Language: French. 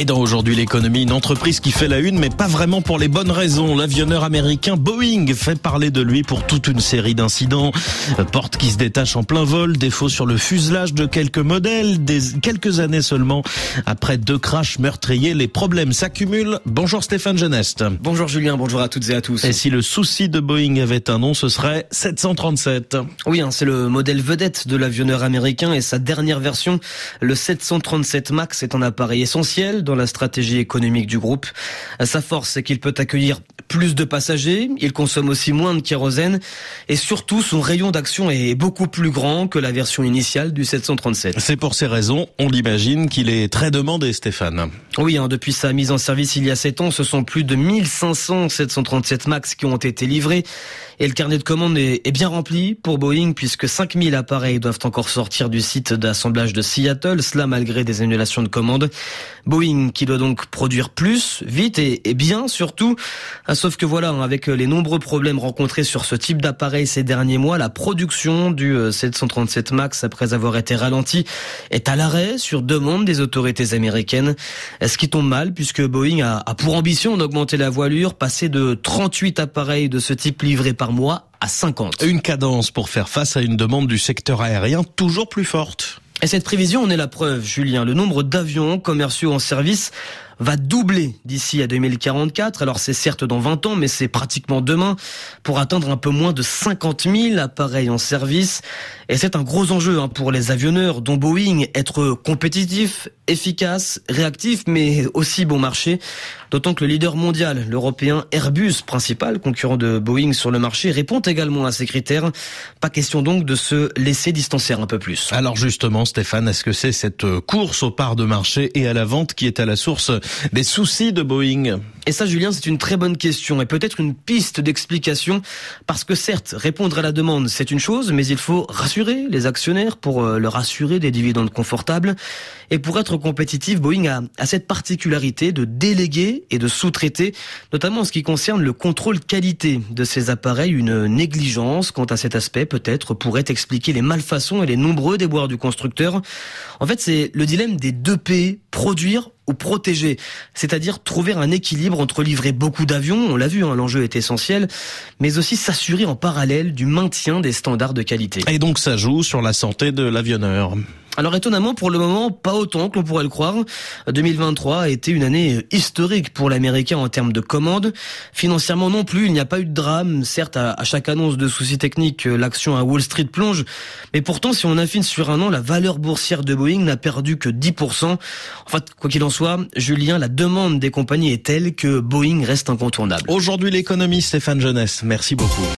Et dans aujourd'hui l'économie, une entreprise qui fait la une, mais pas vraiment pour les bonnes raisons. L'avionneur américain Boeing fait parler de lui pour toute une série d'incidents. Porte qui se détache en plein vol, défaut sur le fuselage de quelques modèles, des quelques années seulement après deux crashs meurtriers, les problèmes s'accumulent. Bonjour Stéphane Geneste. Bonjour Julien, bonjour à toutes et à tous. Et si le souci de Boeing avait un nom, ce serait 737. Oui, hein, c'est le modèle vedette de l'avionneur américain et sa dernière version, le 737 MAX, est un appareil essentiel dans la stratégie économique du groupe. Sa force, c'est qu'il peut accueillir plus de passagers, il consomme aussi moins de kérosène et surtout son rayon d'action est beaucoup plus grand que la version initiale du 737. C'est pour ces raisons, on l'imagine, qu'il est très demandé, Stéphane. Oui, hein, depuis sa mise en service il y a 7 ans, ce sont plus de 1500 737 MAX qui ont été livrés et le carnet de commandes est, bien rempli pour Boeing puisque 5000 appareils doivent encore sortir du site d'assemblage de Seattle, cela malgré des annulations de commandes. Boeing qui doit donc produire plus, vite et, bien surtout. Sauf que voilà, hein, avec les nombreux problèmes rencontrés sur ce type d'appareil ces derniers mois, la production du 737 euh, MAX, après avoir été ralentie, est à l'arrêt sur demande des autorités américaines. Ce qui tombe mal puisque Boeing a pour ambition d'augmenter la voilure, passer de 38 appareils de ce type livrés par mois à 50. Une cadence pour faire face à une demande du secteur aérien toujours plus forte. Et cette prévision en est la preuve, Julien. Le nombre d'avions commerciaux en service va doubler d'ici à 2044. Alors c'est certes dans 20 ans, mais c'est pratiquement demain pour atteindre un peu moins de 50 000 appareils en service. Et c'est un gros enjeu hein, pour les avionneurs, dont Boeing, être compétitif, efficace, réactif, mais aussi bon marché. D'autant que le leader mondial, l'européen Airbus, principal concurrent de Boeing sur le marché, répond également à ces critères. Pas question donc de se laisser distancer un peu plus. Alors justement, Stéphane, est-ce que c'est cette course aux parts de marché et à la vente qui est à la source des soucis de Boeing Et ça, Julien, c'est une très bonne question et peut-être une piste d'explication parce que certes, répondre à la demande, c'est une chose, mais il faut rassurer les actionnaires pour euh, leur assurer des dividendes confortables. Et pour être compétitif, Boeing a, a cette particularité de déléguer et de sous-traiter, notamment en ce qui concerne le contrôle qualité de ces appareils. Une négligence quant à cet aspect peut-être pourrait expliquer les malfaçons et les nombreux déboires du constructeur. En fait, c'est le dilemme des deux P, produire protéger, c'est-à-dire trouver un équilibre entre livrer beaucoup d'avions, on l'a vu, hein, l'enjeu est essentiel, mais aussi s'assurer en parallèle du maintien des standards de qualité. Et donc ça joue sur la santé de l'avionneur. Alors étonnamment, pour le moment, pas autant que l'on pourrait le croire. 2023 a été une année historique pour l'Américain en termes de commandes. Financièrement non plus, il n'y a pas eu de drame. Certes, à, chaque annonce de soucis techniques, l'action à Wall Street plonge. Mais pourtant, si on affine sur un an, la valeur boursière de Boeing n'a perdu que 10%. En fait, quoi qu'il en soit, Julien, la demande des compagnies est telle que Boeing reste incontournable. Aujourd'hui, l'économie, Stéphane Jeunesse. Merci beaucoup.